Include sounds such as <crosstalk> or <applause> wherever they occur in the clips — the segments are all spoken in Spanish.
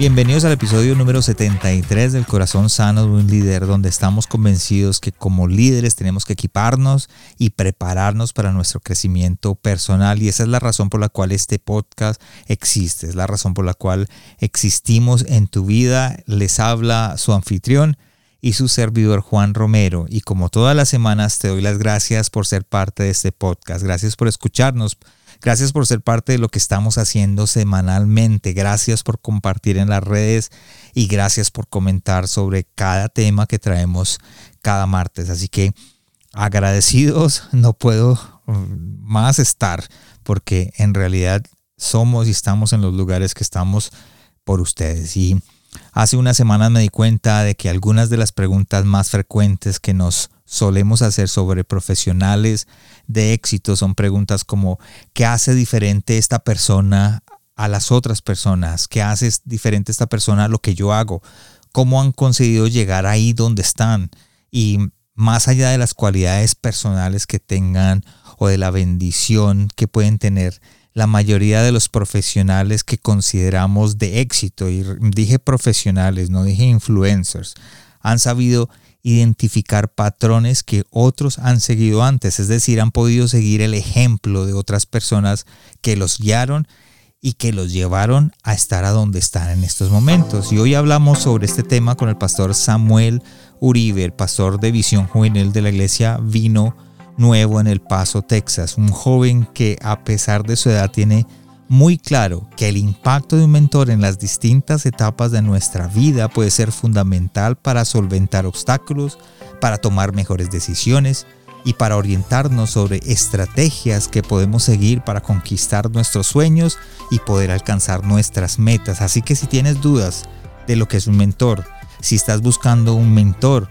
Bienvenidos al episodio número 73 del Corazón Sano de un Líder, donde estamos convencidos que como líderes tenemos que equiparnos y prepararnos para nuestro crecimiento personal. Y esa es la razón por la cual este podcast existe, es la razón por la cual existimos en tu vida. Les habla su anfitrión y su servidor Juan Romero. Y como todas las semanas te doy las gracias por ser parte de este podcast. Gracias por escucharnos Gracias por ser parte de lo que estamos haciendo semanalmente. Gracias por compartir en las redes y gracias por comentar sobre cada tema que traemos cada martes. Así que agradecidos no puedo mm, más estar porque en realidad somos y estamos en los lugares que estamos por ustedes. Y hace unas semanas me di cuenta de que algunas de las preguntas más frecuentes que nos solemos hacer sobre profesionales de éxito son preguntas como ¿qué hace diferente esta persona a las otras personas? ¿Qué hace diferente esta persona a lo que yo hago? ¿Cómo han conseguido llegar ahí donde están? Y más allá de las cualidades personales que tengan o de la bendición que pueden tener, la mayoría de los profesionales que consideramos de éxito, y dije profesionales, no dije influencers, han sabido identificar patrones que otros han seguido antes, es decir, han podido seguir el ejemplo de otras personas que los guiaron y que los llevaron a estar a donde están en estos momentos. Y hoy hablamos sobre este tema con el pastor Samuel Uribe, el pastor de visión juvenil de la iglesia Vino Nuevo en El Paso, Texas, un joven que a pesar de su edad tiene muy claro que el impacto de un mentor en las distintas etapas de nuestra vida puede ser fundamental para solventar obstáculos, para tomar mejores decisiones y para orientarnos sobre estrategias que podemos seguir para conquistar nuestros sueños y poder alcanzar nuestras metas. Así que si tienes dudas de lo que es un mentor, si estás buscando un mentor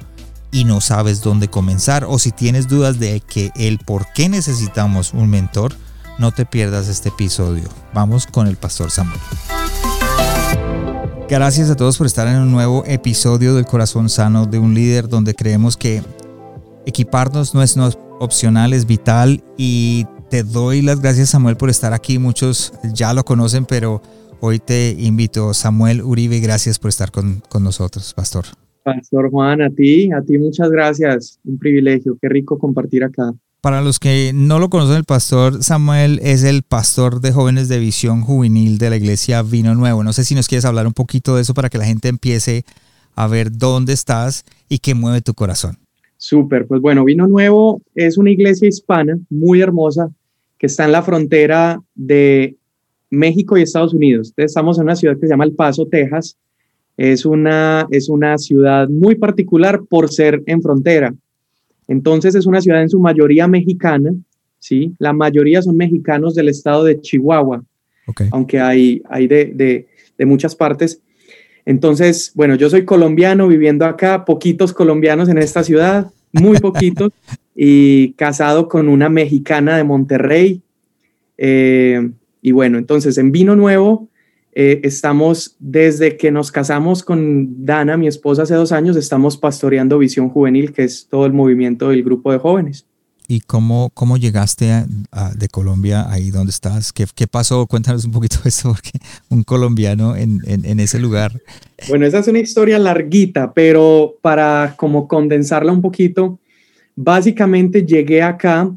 y no sabes dónde comenzar o si tienes dudas de que el por qué necesitamos un mentor, no te pierdas este episodio. Vamos con el pastor Samuel. Gracias a todos por estar en un nuevo episodio del Corazón Sano de un líder donde creemos que equiparnos no es opcional, es vital y te doy las gracias Samuel por estar aquí. Muchos ya lo conocen, pero hoy te invito. Samuel Uribe, gracias por estar con, con nosotros, pastor. Pastor Juan, a ti, a ti muchas gracias. Un privilegio, qué rico compartir acá. Para los que no lo conocen, el pastor Samuel es el pastor de jóvenes de visión juvenil de la iglesia Vino Nuevo. No sé si nos quieres hablar un poquito de eso para que la gente empiece a ver dónde estás y qué mueve tu corazón. Súper, pues bueno, Vino Nuevo es una iglesia hispana muy hermosa que está en la frontera de México y Estados Unidos. estamos en una ciudad que se llama El Paso, Texas. Es una, es una ciudad muy particular por ser en frontera. Entonces es una ciudad en su mayoría mexicana, ¿sí? La mayoría son mexicanos del estado de Chihuahua, aunque hay, hay de, muchas partes. Entonces, bueno, yo soy colombiano viviendo acá, poquitos colombianos en esta ciudad, muy <laughs> poquitos, y casado con una mexicana de Monterrey. Eh, y bueno, entonces en Vino Nuevo eh, estamos, desde que nos casamos con Dana, mi esposa, hace dos años, estamos pastoreando Visión Juvenil, que es todo el movimiento del grupo de jóvenes. ¿Y cómo, cómo llegaste de Colombia ahí donde estás? ¿Qué, ¿Qué, pasó? Cuéntanos un poquito de <laughs> eso, porque un colombiano en, en, en, ese lugar. Bueno, esa es una historia larguita, pero para como condensarla un poquito, básicamente llegué acá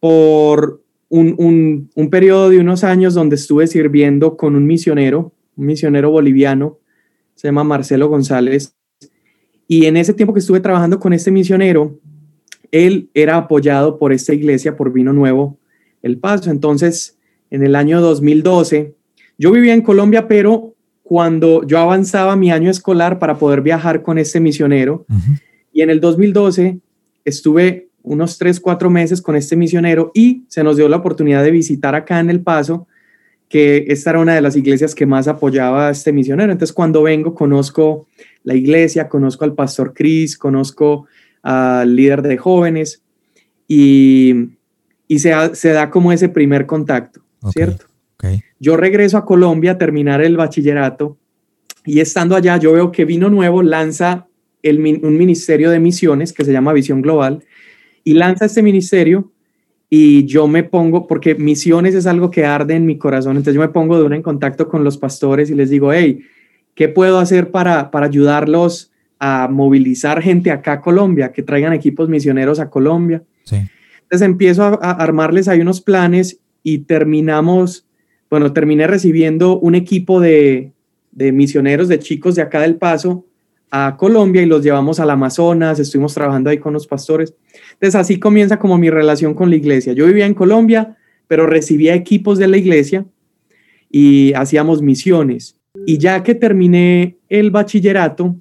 por un, un, periodo de unos años donde estuve sirviendo con un misionero, un misionero boliviano, se llama Marcelo González, y en ese tiempo que estuve trabajando con este misionero, él era apoyado por esta iglesia, por Vino Nuevo, El Paso. Entonces, en el año 2012, yo vivía en Colombia, pero cuando yo avanzaba mi año escolar para poder viajar con este misionero, y en el 2012 estuve unos tres, cuatro meses con este misionero y se nos dio la oportunidad de visitar acá en El Paso que esta era una de las iglesias que más apoyaba a este misionero. Entonces cuando vengo conozco la iglesia, conozco al pastor Chris, conozco al líder de jóvenes y, y se, se, da como ese primer contacto, ¿cierto? Okay. Yo regreso a Colombia a terminar el bachillerato y estando allá yo veo que Vino Nuevo lanza el, un ministerio de misiones que se llama Visión Global y lanza este ministerio y yo me pongo, porque misiones es algo que arde en mi corazón, entonces yo me pongo de una en contacto con los pastores y les digo, hey, ¿qué puedo hacer para, para ayudarlos a movilizar gente acá a Colombia, que traigan equipos misioneros a Colombia? Sí. Entonces empiezo a, a armarles ahí unos planes y terminamos, bueno, terminé recibiendo un equipo de, de misioneros, de chicos de acá del Paso, a Colombia y los llevamos al Amazonas, estuvimos trabajando ahí con los pastores. Entonces así comienza como mi relación con la iglesia. Yo vivía en Colombia, pero recibía equipos de la iglesia y hacíamos misiones. Y ya que terminé el bachillerato,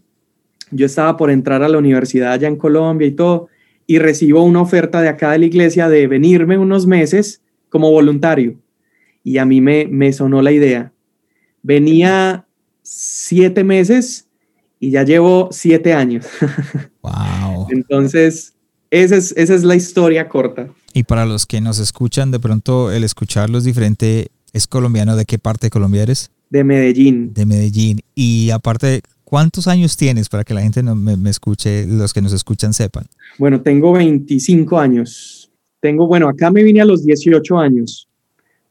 yo estaba por entrar a la universidad allá en Colombia y todo, y recibo una oferta de acá de la iglesia de venirme unos meses como voluntario. Y a mí me, me sonó la idea. Venía siete meses y ya llevo siete años. Wow. <laughs> Entonces, esa es, esa es la historia corta. Y para los que nos escuchan, de pronto el escucharlo es diferente. ¿Es colombiano? ¿De qué parte de Colombia eres? De Medellín. De Medellín. Y aparte, ¿cuántos años tienes para que la gente no, me, me, escuche, los que nos escuchan sepan? Bueno, tengo 25 años. Tengo, bueno, acá me vine a los 18 años.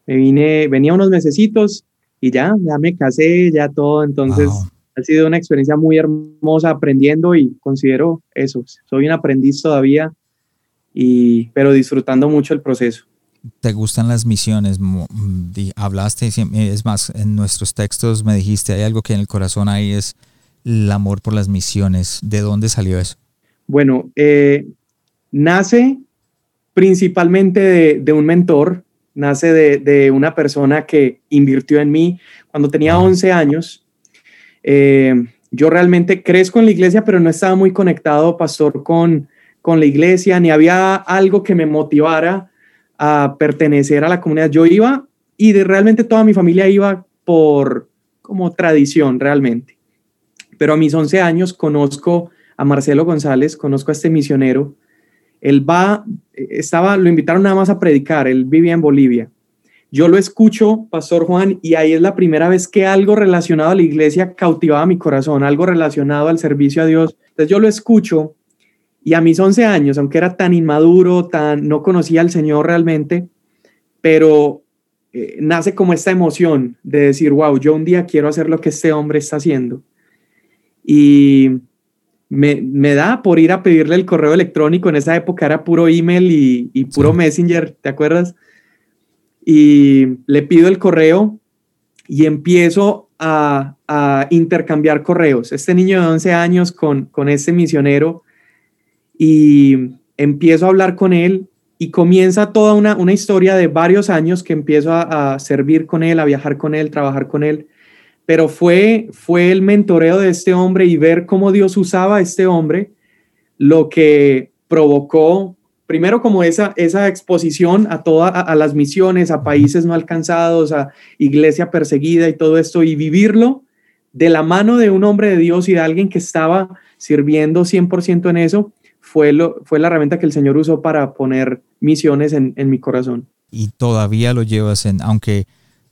Me vine, venía unos mesecitos y ya, ya me casé, ya todo. Entonces, wow ha sido una experiencia muy hermosa aprendiendo y considero eso. Soy un aprendiz todavía, y, pero disfrutando mucho el proceso. ¿Te gustan las misiones? Hablaste, es más, en nuestros textos me dijiste, hay algo que en el corazón hay es el amor por las misiones. ¿De dónde salió eso? Bueno, eh, nace principalmente de, de, un mentor, nace de, de, una persona que invirtió en mí cuando tenía 11 años eh, yo realmente crezco en la iglesia, pero no estaba muy conectado, pastor, con, con la iglesia, ni había algo que me motivara a pertenecer a la comunidad. Yo iba y de realmente toda mi familia iba por como tradición realmente. Pero a mis 11 años conozco a Marcelo González, conozco a este misionero. Él va, estaba, lo invitaron nada más a predicar, él vivía en Bolivia yo lo escucho, Pastor Juan, y ahí es la primera vez que algo relacionado a la iglesia cautivaba mi corazón, algo relacionado al servicio a Dios. Entonces yo lo escucho y a mis 11 años, aunque era tan inmaduro, tan no conocía al Señor realmente, pero eh, nace como esta emoción de decir, wow, yo un día quiero hacer lo que este hombre está haciendo. Y me, me, da por ir a pedirle el correo electrónico. En esa época era puro email y, y puro sí. Messenger, ¿te acuerdas? Y le pido el correo y empiezo a, a, intercambiar correos. Este niño de 11 años con, con este misionero y empiezo a hablar con él y comienza toda una, una historia de varios años que empiezo a, a, servir con él, a viajar con él, trabajar con él. Pero fue, fue el mentoreo de este hombre y ver cómo Dios usaba a este hombre lo que provocó primero como esa, esa exposición a todas a, a, las misiones, a países no alcanzados, a iglesia perseguida y todo esto, y vivirlo de la mano de un hombre de Dios y de alguien que estaba sirviendo 100% en eso, fue, lo, fue la herramienta que el Señor usó para poner misiones en, en mi corazón. Y todavía lo llevas en, aunque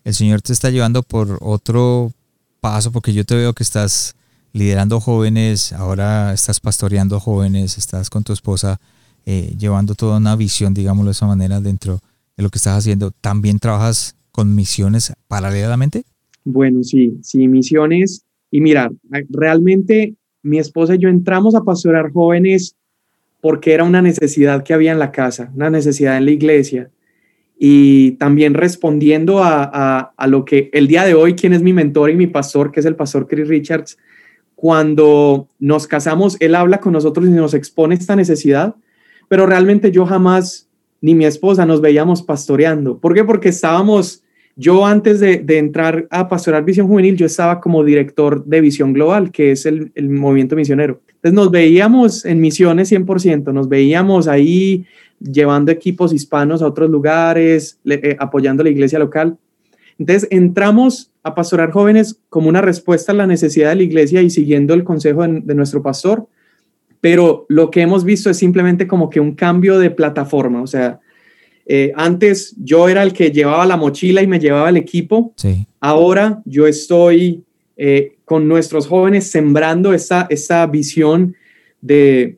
el Señor te está llevando por otro paso, porque yo te veo que estás liderando jóvenes, ahora estás pastoreando jóvenes, estás con tu esposa eh, llevando toda una visión, digámoslo de esa manera, dentro de lo que estás haciendo. ¿También trabajas con misiones paralelamente? Bueno, sí, sí, misiones. Y mira, realmente mi esposa y yo entramos a pastorear jóvenes porque era una necesidad que había en la casa, una necesidad en la iglesia. Y también respondiendo a, a, a lo que el día de hoy, quien es mi mentor y mi pastor, que es el pastor Chris Richards, cuando nos casamos, él habla con nosotros y nos expone esta necesidad pero realmente yo jamás, ni mi esposa, nos veíamos pastoreando. ¿Por qué? Porque estábamos, yo antes de, de entrar a pastorar Visión Juvenil, yo estaba como director de Visión Global, que es el, movimiento misionero. Entonces nos veíamos en misiones 100%, nos veíamos ahí llevando equipos hispanos a otros lugares, eh, apoyando la iglesia local. Entonces entramos a pastorar jóvenes como una respuesta a la necesidad de la iglesia y siguiendo el consejo de, nuestro pastor, pero lo que hemos visto es simplemente como que un cambio de plataforma, o sea, eh, antes yo era el que llevaba la mochila y me llevaba el equipo, sí. ahora yo estoy eh, con nuestros jóvenes sembrando esa, esa visión de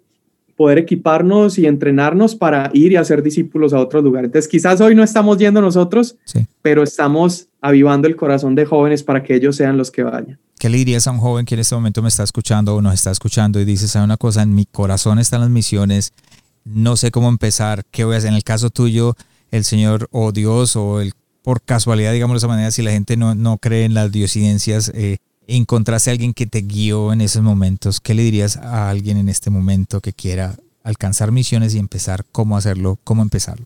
poder equiparnos y entrenarnos para ir y hacer discípulos a otros lugares. Entonces, quizás hoy no estamos yendo nosotros, pero estamos avivando el corazón de jóvenes para que ellos sean los que vayan. ¿Qué le dirías a un joven que en este momento me está escuchando o nos está escuchando y dice, sabe una cosa, en mi corazón están las misiones, no sé cómo empezar, qué voy a hacer? En el caso tuyo, el Señor o Dios o el, por casualidad, digamos de esa manera, si la gente no, no cree en las diosidencias, eh, encontraste alguien que te guió en esos momentos, ¿qué le dirías a alguien en este momento que quiera alcanzar misiones y empezar cómo hacerlo, cómo empezarlo?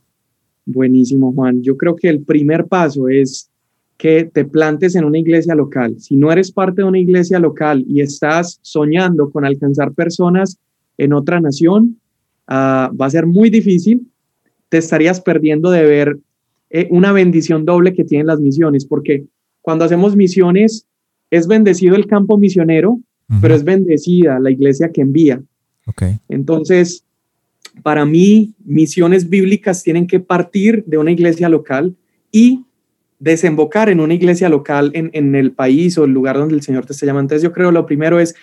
Buenísimo, Juan. Yo creo que el primer paso es que te plantes en una iglesia local. Si no eres parte de una iglesia local y estás soñando con alcanzar personas en otra nación, ah, va a ser muy difícil. Te estarías perdiendo de ver eh, una bendición doble que tienen las misiones, porque cuando hacemos misiones, es bendecido el campo misionero, pero es bendecida la iglesia que envía. Okay. Entonces, para mí, misiones bíblicas tienen que partir de una iglesia local y desembocar en una iglesia local en, el país o el lugar donde el Señor te está llamando. Entonces, yo creo lo primero es,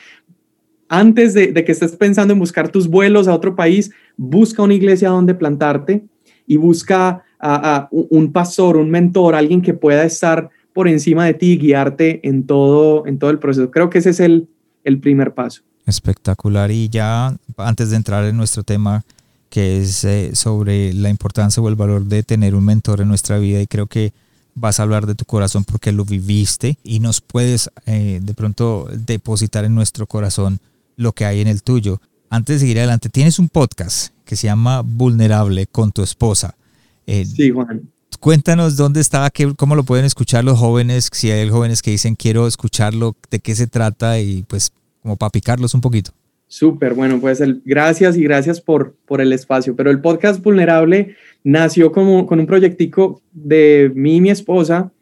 antes de, que estés pensando en buscar tus vuelos a otro país, busca una iglesia donde plantarte y busca a un pastor, un mentor, alguien que pueda estar por encima de ti y guiarte en todo, en todo el proceso. Creo que ese es el, el primer paso. Espectacular. Y ya antes de entrar en nuestro tema, que es eh, sobre la importancia o el valor de tener un mentor en nuestra vida, y creo que vas a hablar de tu corazón porque lo viviste y nos puedes eh, de pronto depositar en nuestro corazón lo que hay en el tuyo. Antes de seguir adelante, tienes un podcast que se llama Vulnerable con tu esposa. Eh, sí, Juan. Cuéntanos dónde está, qué, cómo lo pueden escuchar los jóvenes, si hay jóvenes que dicen quiero escucharlo, de qué se trata y pues como para picarlos un poquito. Súper, bueno, pues gracias y gracias por, por el espacio. Pero el podcast Vulnerable nació como con un proyectico de mí y mi esposa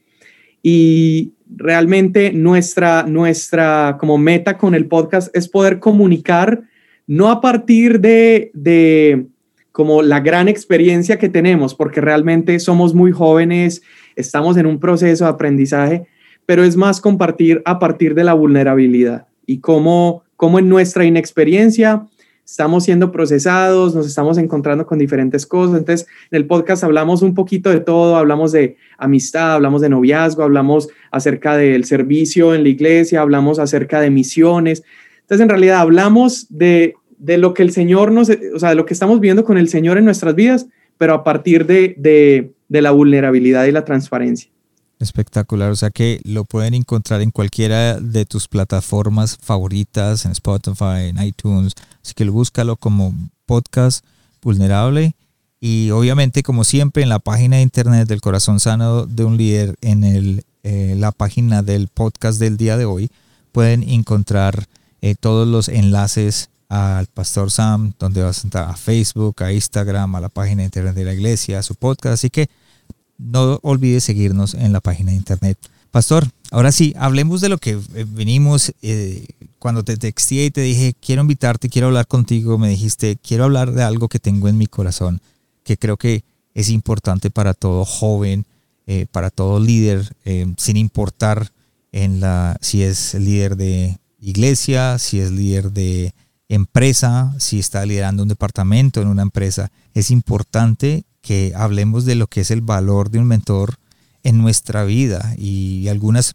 y realmente nuestra, nuestra como meta con el podcast es poder comunicar no a partir de, de como la gran experiencia que tenemos, porque realmente somos muy jóvenes, estamos en un proceso de aprendizaje, pero es más compartir a partir de la vulnerabilidad y cómo, cómo en nuestra inexperiencia estamos siendo procesados, nos estamos encontrando con diferentes cosas. Entonces, en el podcast hablamos un poquito de todo, hablamos de amistad, hablamos de noviazgo, hablamos acerca del servicio en la iglesia, hablamos acerca de misiones. Entonces, en realidad hablamos de de lo que el Señor nos, o sea, de lo que estamos viendo con el Señor en nuestras vidas, pero a partir de, de, la vulnerabilidad y la transparencia. Espectacular, o sea que lo pueden encontrar en cualquiera de tus plataformas favoritas, en Spotify, en iTunes, así que búscalo como podcast vulnerable y obviamente como siempre en la página de internet del corazón sano de un líder, en el, eh, la página del podcast del día de hoy, pueden encontrar eh, todos los enlaces al Pastor Sam, donde vas a entrar a Facebook, a Instagram, a la página de internet de la iglesia, a su podcast. Así que no olvides seguirnos en la página de internet. Pastor, ahora sí, hablemos de lo que eh, venimos. Eh, cuando te texté y te dije, quiero invitarte, quiero hablar contigo, me dijiste, quiero hablar de algo que tengo en mi corazón, que creo que es importante para todo joven, eh, para todo líder, sin importar en la, si es líder de iglesia, si es líder de empresa, si está liderando un departamento en una empresa, es importante que hablemos de lo que es el valor de un mentor en nuestra vida. Y algunas,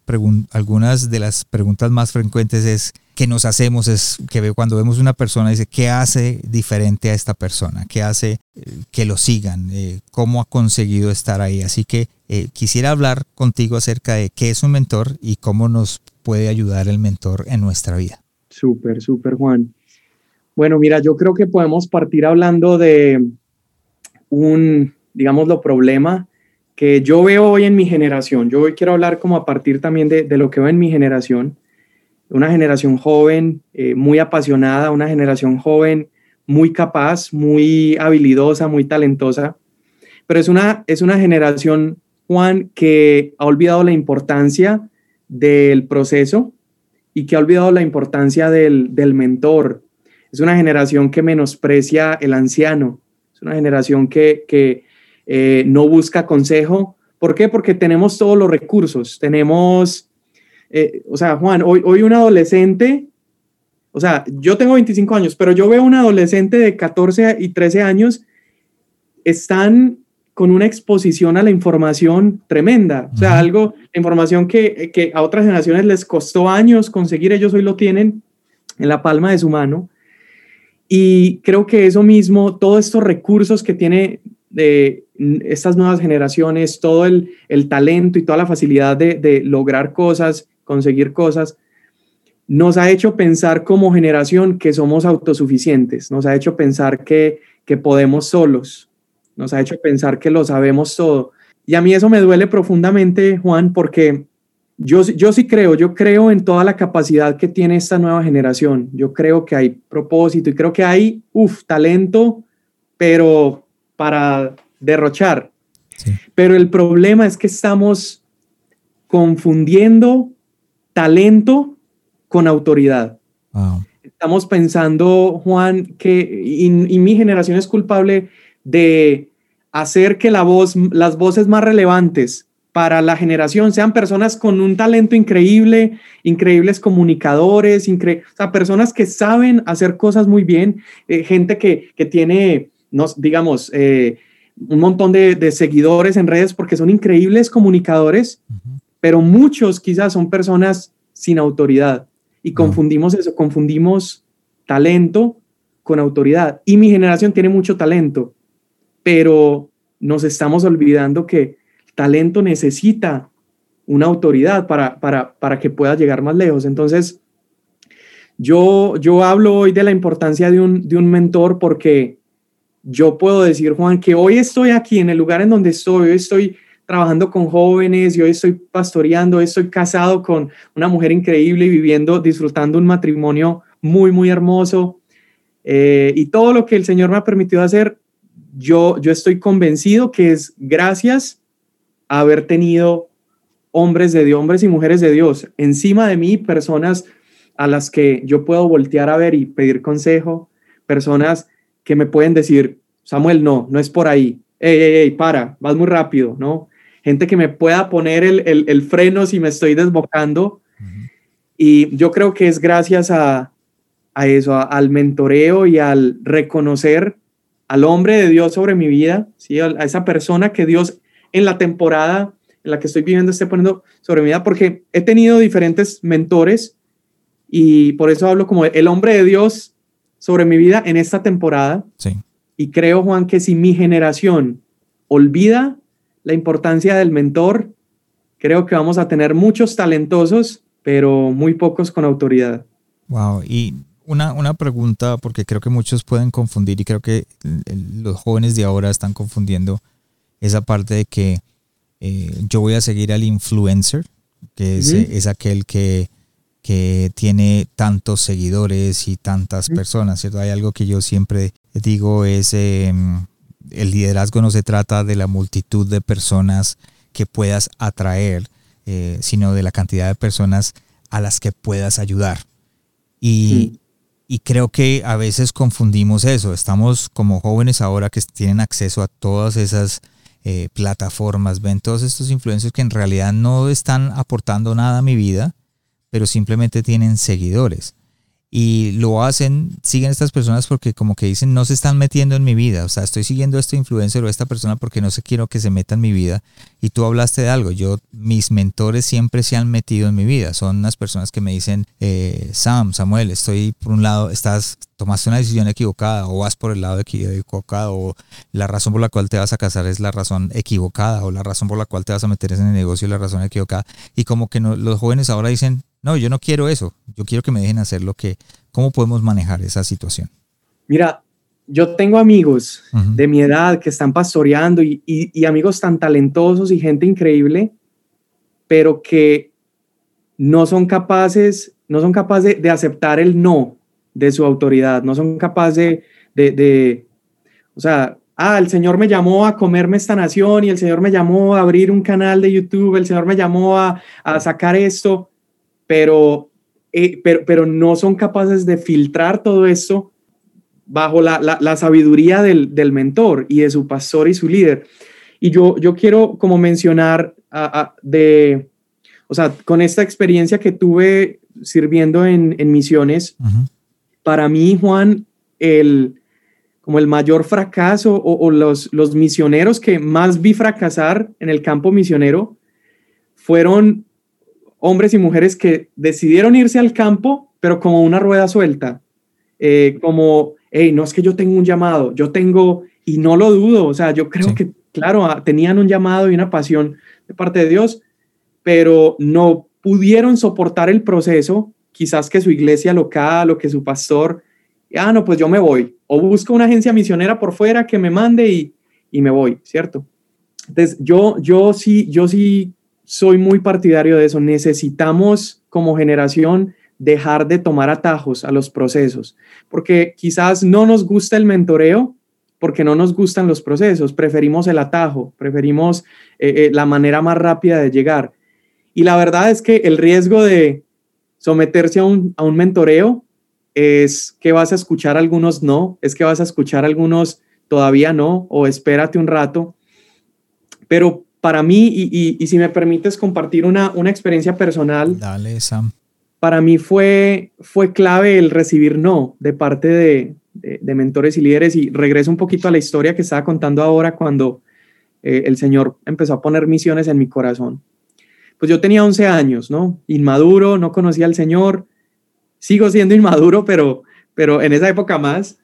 algunas de las preguntas más frecuentes es que nos hacemos es que cuando vemos una persona dice qué hace diferente a esta persona, qué hace eh, que lo sigan, eh, cómo ha conseguido estar ahí. Así que eh, quisiera hablar contigo acerca de qué es un mentor y cómo nos puede ayudar el mentor en nuestra vida. Súper, súper Juan. Bueno, mira, yo creo que podemos partir hablando de un, digámoslo, problema que yo veo hoy en mi generación. Yo hoy quiero hablar como a partir también de, lo que veo en mi generación. Una generación joven, eh, muy apasionada, una generación joven muy capaz, muy habilidosa, muy talentosa, pero es una, es una generación Juan, que ha olvidado la importancia del proceso y que ha olvidado la importancia del, mentor. Es una generación que menosprecia el anciano, es una generación que, eh, no busca consejo. ¿Por qué? Porque tenemos todos los recursos, tenemos, eh, o sea, Juan, hoy, hoy un adolescente, o sea, yo tengo 25 años, pero yo veo un adolescente de 14 y 13 años, están con una exposición a la información tremenda. O sea, algo, información que, que, a otras generaciones les costó años conseguir, ellos hoy lo tienen en la palma de su mano. Y creo que eso mismo, todos estos recursos que tiene de estas nuevas generaciones, todo el, el talento y toda la facilidad de, de lograr cosas, conseguir cosas, nos ha hecho pensar como generación que somos autosuficientes, nos ha hecho pensar que, que podemos solos, nos ha hecho pensar que lo sabemos todo. Y a mí eso me duele profundamente, Juan, porque yo, yo sí creo, yo creo en toda la capacidad que tiene esta nueva generación. Yo creo que hay propósito y creo que hay, uff, talento, pero para derrochar. Pero el problema es que estamos confundiendo talento con autoridad. Estamos pensando, Juan, que y mi generación es culpable de hacer que la voz, las voces más relevantes para la generación sean personas con un talento increíble, increíbles comunicadores, o personas que saben hacer cosas muy bien, eh, gente que, tiene, nos, digamos, eh, un montón de, seguidores en redes porque son increíbles comunicadores, pero muchos quizás son personas sin autoridad. Y confundimos eso, confundimos talento con autoridad. Y mi generación tiene mucho talento, pero nos estamos olvidando que talento necesita una autoridad para, para, que pueda llegar más lejos. Entonces, yo, yo hablo hoy de la importancia de un, de un mentor porque yo puedo decir, Juan, que hoy estoy aquí en el lugar en donde estoy, estoy trabajando con jóvenes, y hoy estoy pastoreando, estoy casado con una mujer increíble y viviendo, disfrutando un matrimonio muy, muy hermoso. Eh, y todo lo que el Señor me ha permitido hacer yo, estoy convencido que es gracias haber tenido hombres de Dios, hombres y mujeres de Dios encima de mí, personas a las que yo puedo voltear a ver y pedir consejo, personas que me pueden decir, Samuel, no, no es por ahí, ey, ey, ey, para, vas muy rápido, ¿no? Gente que me pueda poner el, freno si me estoy desbocando. Y yo creo que es gracias a, eso, al mentoreo y al reconocer al hombre de Dios sobre mi vida, ¿sí? a esa persona que Dios en la temporada en la que estoy viviendo esté poniendo sobre mi vida, porque he tenido diferentes mentores y por eso hablo como el hombre de Dios sobre mi vida en esta temporada. Sí. Y creo, Juan, que si mi generación olvida la importancia del mentor, creo que vamos a tener muchos talentosos, pero muy pocos con autoridad. Wow, y una, pregunta, porque creo que muchos pueden confundir y creo que los jóvenes de ahora están confundiendo esa parte de que eh, yo voy a seguir al influencer, que es, aquel que, que, tiene tantos seguidores y tantas personas, ¿cierto? Hay algo que yo siempre digo es, em, el liderazgo no se trata de la multitud de personas que puedas atraer, eh, sino de la cantidad de personas a las que puedas ayudar. Y, y creo que a veces confundimos eso. Estamos como jóvenes ahora que tienen acceso a todas esas eh, plataformas, ven todos estos influencers que en realidad no están aportando nada a mi vida, pero simplemente tienen seguidores y lo hacen, siguen estas personas porque como que dicen no se están metiendo en mi vida, o sea, estoy siguiendo a este influencer o a esta persona porque no se quiero que se meta en mi vida. Y tú hablaste de algo, yo, mis mentores siempre se han metido en mi vida, son unas personas que me dicen, eh, Sam, Samuel, estoy por un lado, estás, tomaste una decisión equivocada o vas por el lado equivocado o la razón por la cual te vas a casar es la razón equivocada o la razón por la cual te vas a meter en el negocio es la razón equivocada. Y como que no, los jóvenes ahora dicen, no, yo no quiero eso, yo quiero que me dejen hacer lo que, ¿cómo podemos manejar esa situación? Mira, yo tengo amigos de mi edad que están pastoreando y, amigos tan talentosos y gente increíble, pero que no son capaces, no son capaces de, aceptar el no de su autoridad, no son capaces de, de, o sea, ah, el Señor me llamó a comerme esta nación y el Señor me llamó a abrir un canal de YouTube, el Señor me llamó a, sacar esto, pero, eh, pero, pero no son capaces de filtrar todo esto bajo la, sabiduría del, mentor y de su pastor y su líder. Y yo, yo quiero como mencionar de, o sea, con esta experiencia que tuve sirviendo en, misiones, para mí, Juan, el, como el mayor fracaso o, los, los misioneros que más vi fracasar en el campo misionero fueron hombres y mujeres que decidieron irse al campo, pero como una rueda suelta, eh, como, hey, no es que yo tengo un llamado, yo tengo, y no lo dudo, o sea, yo creo que, claro, ah, tenían un llamado y una pasión de parte de Dios, pero no pudieron soportar el proceso, quizás que su iglesia local o que su pastor, ah, no, pues yo me voy, o busco una agencia misionera por fuera que me mande y, y me voy, ¿cierto? Entonces, yo, yo sí, yo sí soy muy partidario de eso. Necesitamos como generación dejar de tomar atajos a los procesos, porque quizás no nos gusta el mentoreo, porque no nos gustan los procesos, preferimos el atajo, preferimos eh, eh, la manera más rápida de llegar. Y la verdad es que el riesgo de someterse a un, a un mentoreo es que vas a escuchar algunos no, es que vas a escuchar algunos todavía no, o espérate un rato. Pero para mí, y, y, si me permites compartir una, una experiencia personal, Dale, Sam para mí fue, fue clave el recibir no de parte de, de, mentores y líderes. Y regreso un poquito a la historia que estaba contando ahora cuando eh, el Señor empezó a poner misiones en mi corazón. Pues yo tenía 11 años, ¿no? Inmaduro, no conocía al Señor. Sigo siendo inmaduro, pero, pero en esa época más.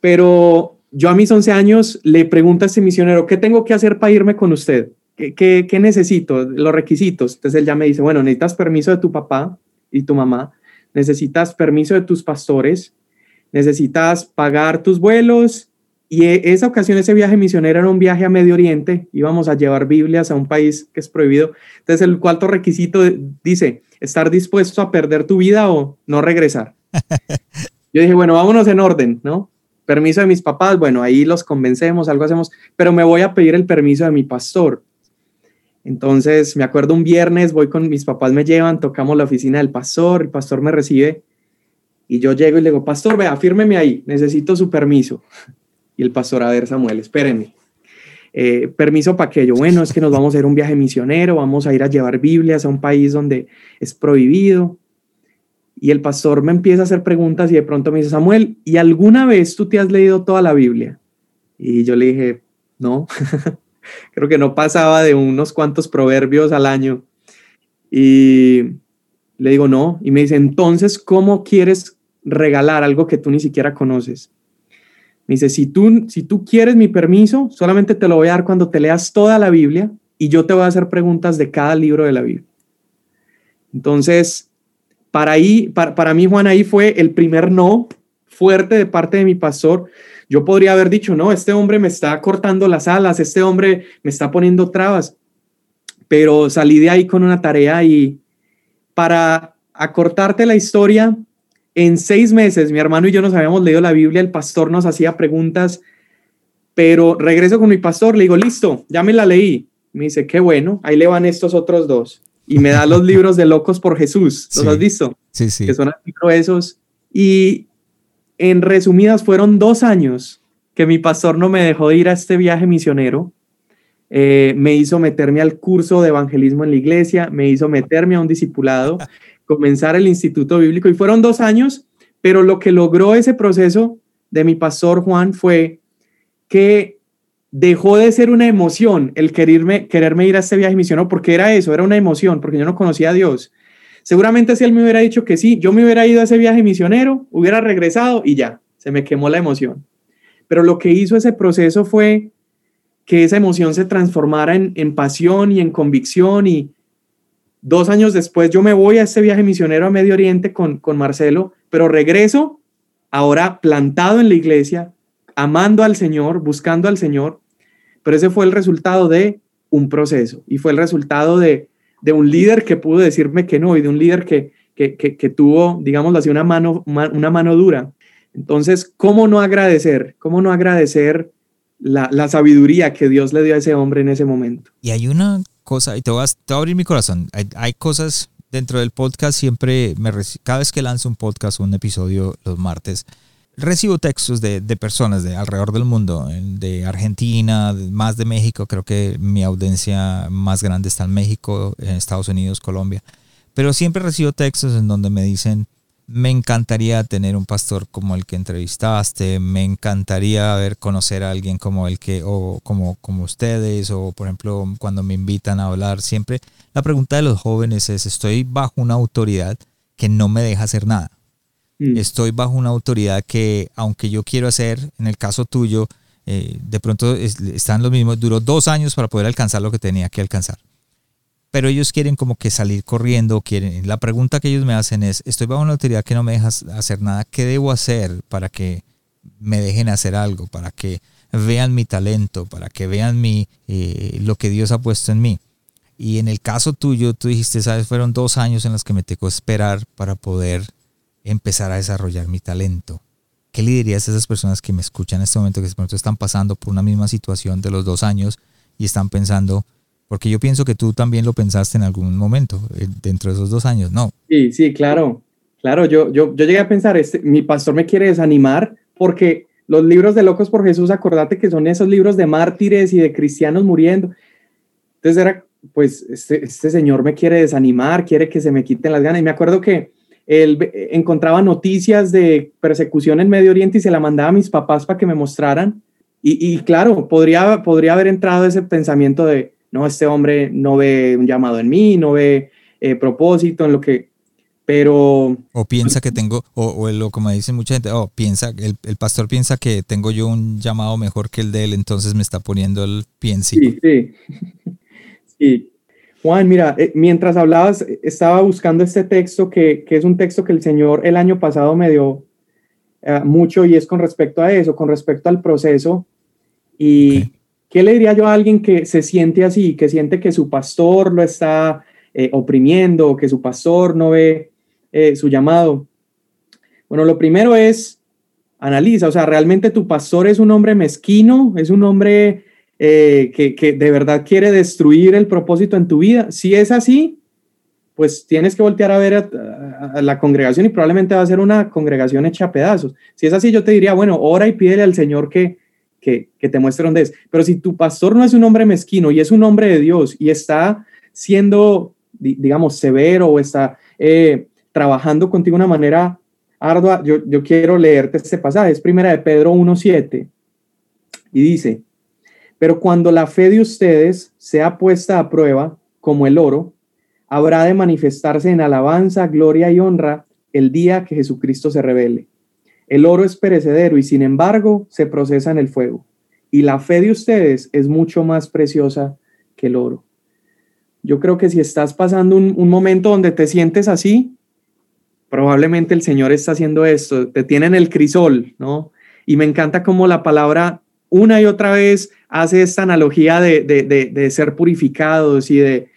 Pero yo a mis 11 años le pregunto a este misionero, ¿qué tengo que hacer para irme con usted? ¿Qué, qué, qué necesito? Los requisitos. Entonces él ya me dice, bueno, necesitas permiso de tu papá, y tu mamá, necesitas permiso de tus pastores, necesitas pagar tus vuelos. Y e, esa ocasión, ese viaje misionero era un viaje a Medio Oriente, íbamos a llevar Biblias a un país que es prohibido. Entonces el cuarto requisito dice, estar dispuesto a perder tu vida o no regresar. <laughs> Yo dije, bueno, vámonos en orden, ¿no? Permiso de mis papás, bueno, ahí los convencemos, algo hacemos, pero me voy a pedir el permiso de mi pastor. Entonces, me acuerdo un viernes, voy con mis papás, me llevan, tocamos la oficina del pastor, el pastor me recibe y yo llego y le digo, pastor, vea, fírmeme ahí, necesito su permiso. Y el pastor, a ver, Samuel, espérenme. Eh, permiso para que yo, bueno, es que nos vamos a ir a un viaje misionero, vamos a ir a llevar Biblias a un país donde es prohibido. Y el pastor me empieza a hacer preguntas y de pronto me dice, Samuel, ¿y alguna vez tú te has leído toda la Biblia? Y yo le dije, no. <laughs> creo que no pasaba de unos cuantos proverbios al año. Y le digo, no. Y me dice, entonces, ¿cómo quieres regalar algo que tú ni siquiera conoces? Me dice, si tú, si tú quieres mi permiso, solamente te lo voy a dar cuando te leas toda la Biblia y yo te voy a hacer preguntas de cada libro de la Biblia. Entonces, para, ahí, para, para mí, Juan, ahí fue el primer no fuerte de parte de mi pastor, yo podría haber dicho, no, este hombre me está cortando las alas, este hombre me está poniendo trabas, pero salí de ahí con una tarea y para acortarte la historia, en seis meses mi hermano y yo nos habíamos leído la Biblia, el pastor nos hacía preguntas, pero regreso con mi pastor, le digo, listo, ya me la leí. Me dice, qué bueno, ahí le van estos otros dos. Y me da los <laughs> libros de Locos por Jesús, ¿los has visto? Sí, sí. Que son así gruesos. Y en resumidas, fueron dos años que mi pastor no me dejó ir a este viaje misionero. Eh, me hizo meterme al curso de evangelismo en la iglesia, me hizo meterme a un discipulado, <laughs> comenzar el instituto bíblico y fueron dos años, pero lo que logró ese proceso de mi pastor Juan fue que dejó de ser una emoción el quererme, quererme ir a este viaje misionero, porque era eso, era una emoción, porque yo no conocía a Dios. Seguramente si él me hubiera dicho que sí, yo me hubiera ido a ese viaje misionero, hubiera regresado y ya, se me quemó la emoción. Pero lo que hizo ese proceso fue que esa emoción se transformara en, en pasión y en convicción y dos años después yo me voy a ese viaje misionero a Medio Oriente con, con Marcelo, pero regreso ahora plantado en la iglesia, amando al Señor, buscando al Señor, pero ese fue el resultado de un proceso y fue el resultado de de un líder que pudo decirme que no y de un líder que, que, tuvo, digamos así, una mano, una mano dura. Entonces, ¿cómo no agradecer? ¿Cómo no agradecer la, sabiduría que Dios le dio a ese hombre en ese momento. Y hay una cosa, y te voy a, abrir mi corazón, hay, cosas dentro del podcast, siempre, me, cada vez que lanzo un podcast un episodio los martes, recibo textos de, personas de alrededor del mundo, de Argentina, más de México, creo que mi audiencia más grande está en México, en Estados Unidos, Colombia, pero siempre recibo textos en donde me dicen, me encantaría tener un pastor como el que entrevistaste, me encantaría ver conocer a alguien como el que, o como, como ustedes, o por ejemplo, cuando me invitan a hablar, siempre la pregunta de los jóvenes es, estoy bajo una autoridad que no me deja hacer nada. Mm. Estoy bajo una autoridad que, aunque yo quiero hacer, en el caso tuyo, eh, de pronto están los mismos, duró dos años para poder alcanzar lo que tenía que alcanzar pero ellos quieren como que salir corriendo, quieren. La pregunta que ellos me hacen es, estoy bajo una autoridad que no me deja hacer nada, ¿qué debo hacer para que me dejen hacer algo, para que vean mi talento, para que vean mi, eh, lo que Dios ha puesto en mí? Y en el caso tuyo, tú dijiste, sabes, fueron dos años en los que me tocó esperar para poder empezar a desarrollar mi talento. ¿Qué le dirías a esas personas que me escuchan en este momento, que de pronto están pasando por una misma situación de los dos años y están pensando, porque yo pienso que tú también lo pensaste en algún momento, eh, dentro de esos dos años, ¿no? Sí, sí, claro. Claro, yo, yo, yo llegué a pensar, este, mi pastor me quiere desanimar porque los libros de Locos por Jesús, acordate que son esos libros de mártires y de cristianos muriendo. Entonces era, pues, este, este señor me quiere desanimar, quiere que se me quiten las ganas. Y me acuerdo que él encontraba noticias de persecución en Medio Oriente y se la mandaba a mis papás para que me mostraran. Y, y claro, podría, podría haber entrado ese pensamiento de, no, este hombre no ve un llamado en mí, no ve eh, propósito en lo que, pero... O piensa que tengo, o, o como dice mucha gente, oh, piensa, el, el, pastor piensa que tengo yo un llamado mejor que el de él, entonces me está poniendo el pie Sí, sí. <laughs> sí. Juan, mira, eh, mientras hablabas, estaba buscando este texto que, que, es un texto que el Señor el año pasado me dio eh, mucho y es con respecto a eso, con respecto al proceso. Y, ¿Qué le diría yo a alguien que se siente así, que siente que su pastor lo está eh, oprimiendo, que su pastor no ve eh, su llamado? Bueno, lo primero es, analiza, o sea, realmente tu pastor es un hombre mezquino, es un hombre eh, que, de verdad quiere destruir el propósito en tu vida. Si es así, pues tienes que voltear a ver a, a, la congregación y probablemente va a ser una congregación hecha a pedazos. Si es así, yo te diría, bueno, ora y pídele al Señor que, que, te muestre dónde es. Pero si tu pastor no es un hombre mezquino y es un hombre de Dios y está siendo, digamos, severo o está eh, trabajando contigo de una manera ardua, yo, yo quiero leerte este pasaje. Es primera de Pedro 1.7 y dice, pero cuando la fe de ustedes sea puesta a prueba, como el oro, habrá de manifestarse en alabanza, gloria y honra el día que Jesucristo se revele el oro es perecedero y sin embargo se procesa en el fuego. Y la fe de ustedes es mucho más preciosa que el oro. Yo creo que si estás pasando un, momento donde te sientes así, probablemente el Señor está haciendo esto, te tiene en el crisol, ¿no? Y me encanta cómo la palabra una y otra vez hace esta analogía de, ser purificados y de...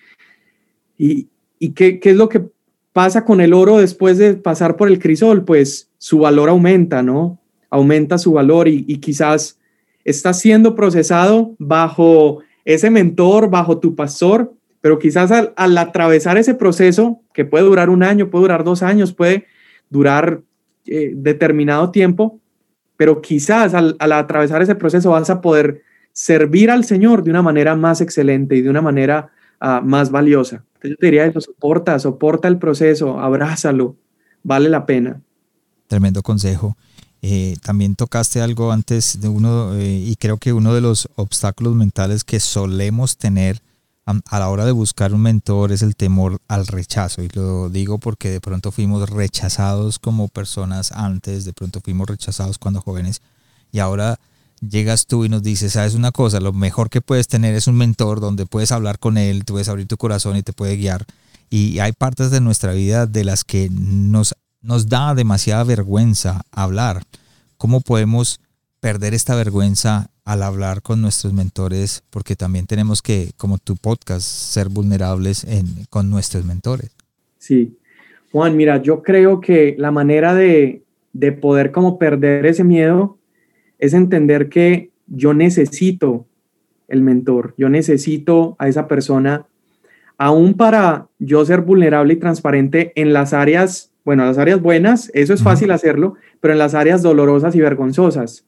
¿Y, y qué, qué, es lo que pasa con el oro después de pasar por el crisol? Pues su valor aumenta, ¿no? Aumenta su valor y, quizás está siendo procesado bajo ese mentor, bajo tu pastor, pero quizás al, atravesar ese proceso, que puede durar un año, puede durar dos años, puede durar eh, determinado tiempo, pero quizás al, atravesar ese proceso vas a poder servir al Señor de una manera más excelente y de una manera ah, más valiosa. Entonces yo te diría eso, soporta, soporta el proceso, abrázalo, vale la pena. Tremendo consejo. Eh, también tocaste algo antes de uno, eh, y creo que uno de los obstáculos mentales que solemos tener a, la hora de buscar un mentor es el temor al rechazo. Y lo digo porque de pronto fuimos rechazados como personas antes, de pronto fuimos rechazados cuando jóvenes, y ahora llegas tú y nos dices, sabes una cosa, lo mejor que puedes tener es un mentor donde puedes hablar con él, tú puedes abrir tu corazón y te puede guiar. Y hay partes de nuestra vida de las que nos nos da demasiada vergüenza hablar. ¿Cómo podemos perder esta vergüenza al hablar con nuestros mentores? Porque también tenemos que, como tu podcast, ser vulnerables con nuestros mentores. Sí. Juan, mira, yo creo que la manera de, de poder como perder ese miedo es entender que yo necesito el mentor, yo necesito a esa persona, aún para yo ser vulnerable y transparente en las áreas, bueno, las áreas buenas, eso es fácil hacerlo, pero en las áreas dolorosas y vergonzosas.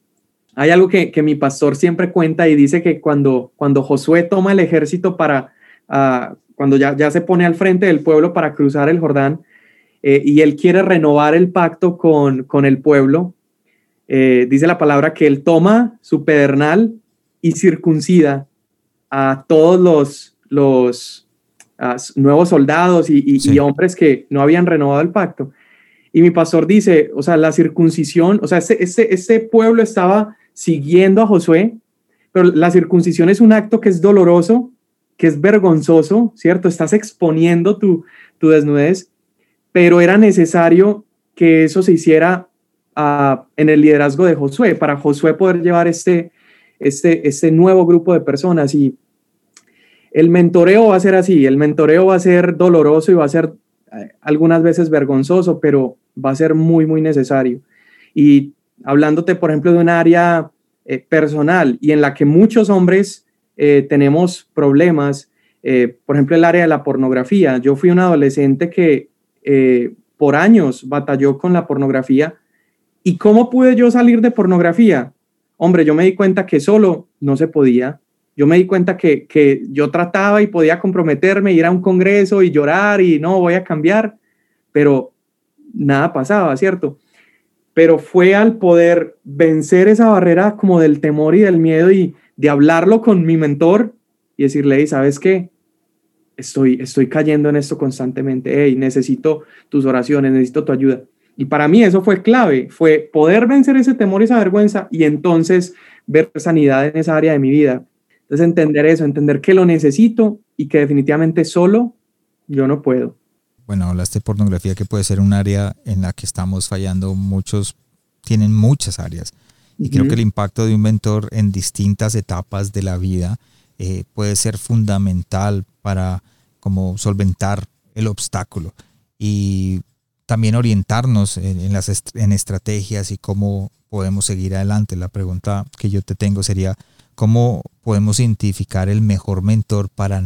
Hay algo que, mi pastor siempre cuenta y dice que cuando, cuando Josué toma el ejército para, ah, cuando ya, ya se pone al frente del pueblo para cruzar el Jordán, eh, y él quiere renovar el pacto con, con el pueblo, eh, dice la palabra que él toma su pedernal y circuncida a todos los, los nuevos soldados y, hombres que no habían renovado el pacto. Y mi pastor dice, o sea, la circuncisión, o sea, ese, ese, pueblo estaba siguiendo a Josué, pero la circuncisión es un acto que es doloroso, que es vergonzoso, ¿cierto? Estás exponiendo tu, tu desnudez, pero era necesario que eso se hiciera en el liderazgo de Josué, para Josué poder llevar este, este, este nuevo grupo de personas. Y el mentoreo va a ser así, el mentoreo va a ser doloroso y va a ser eh, algunas veces vergonzoso, pero va a ser muy, muy necesario. Y hablándote, por ejemplo, de un área eh, personal y en la que muchos hombres eh, tenemos problemas, por ejemplo, el área de la pornografía. Yo fui un adolescente que por años batalló con la pornografía ¿Y cómo pude yo salir de pornografía? Hombre, yo me di cuenta que solo no se podía. Yo me di cuenta que, que yo trataba y podía comprometerme, ir a un congreso y llorar y no, voy a cambiar, pero nada pasaba, ¿cierto? Pero fue al poder vencer esa barrera como del temor y del miedo y de hablarlo con mi mentor y decirle, ¿sabes qué? Estoy, estoy cayendo en esto constantemente, hey, necesito tus oraciones, necesito tu ayuda. Y para mí eso fue clave, fue poder vencer ese temor y esa vergüenza y entonces ver sanidad en esa área de mi vida. Entonces entender eso, entender que lo necesito y que definitivamente solo yo no puedo. Bueno, hablaste de pornografía que puede ser un área en la que estamos fallando. Muchos tienen muchas áreas. Y creo que el impacto de un mentor en distintas etapas de la vida eh, puede ser fundamental para como solventar el obstáculo. Y también orientarnos en, las en estrategias y cómo podemos seguir adelante. La pregunta que yo te tengo sería, ¿cómo podemos identificar el mejor mentor para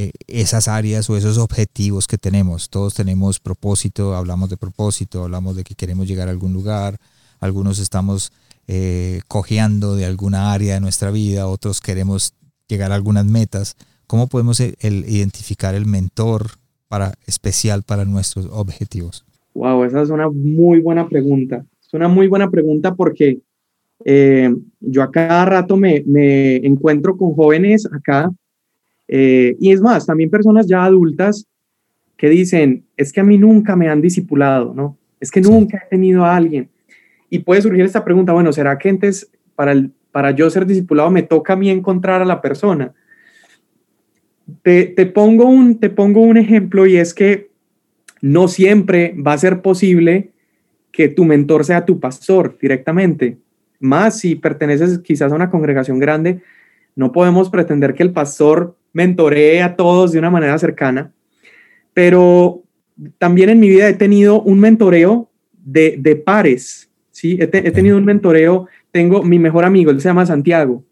eh, esas áreas o esos objetivos que tenemos? Todos tenemos propósito, hablamos de propósito, hablamos de que queremos llegar a algún lugar, algunos estamos eh, cojeando de alguna área de nuestra vida, otros queremos llegar a algunas metas. ¿Cómo podemos eh, identificar el mentor para, especial para nuestros objetivos? Wow, esa es una muy buena pregunta. Es una muy buena pregunta porque yo a cada rato me encuentro con jóvenes acá eh, y es más, también personas ya adultas que dicen, es que a mí nunca me han discipulado, ¿no? Es que nunca he tenido a alguien. Y puede surgir esta pregunta, bueno, ¿será que antes para, el, para yo ser discipulado me toca a mí encontrar a la persona? Te, pongo un, te pongo un ejemplo y es que no siempre va a ser posible que tu mentor sea tu pastor directamente. Más si perteneces quizás a una congregación grande, no podemos pretender que el pastor mentoree a todos de una manera cercana, pero también en mi vida he tenido un mentoreo de, pares, ¿sí? He, he, tenido un mentoreo, tengo mi mejor amigo, él se llama Santiago,